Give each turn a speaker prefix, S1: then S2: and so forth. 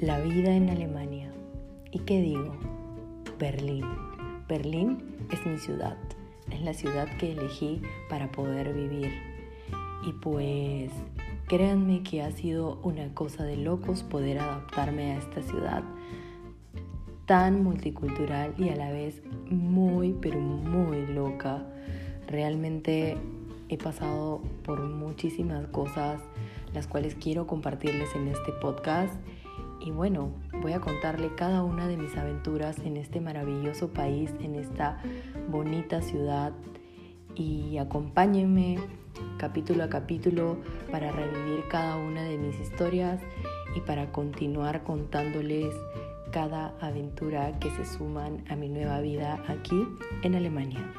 S1: La vida en Alemania. ¿Y qué digo? Berlín. Berlín es mi ciudad. Es la ciudad que elegí para poder vivir. Y pues créanme que ha sido una cosa de locos poder adaptarme a esta ciudad tan multicultural y a la vez muy, pero muy loca. Realmente he pasado por muchísimas cosas, las cuales quiero compartirles en este podcast. Y bueno, voy a contarle cada una de mis aventuras en este maravilloso país, en esta bonita ciudad. Y acompáñenme capítulo a capítulo para revivir cada una de mis historias y para continuar contándoles cada aventura que se suman a mi nueva vida aquí en Alemania.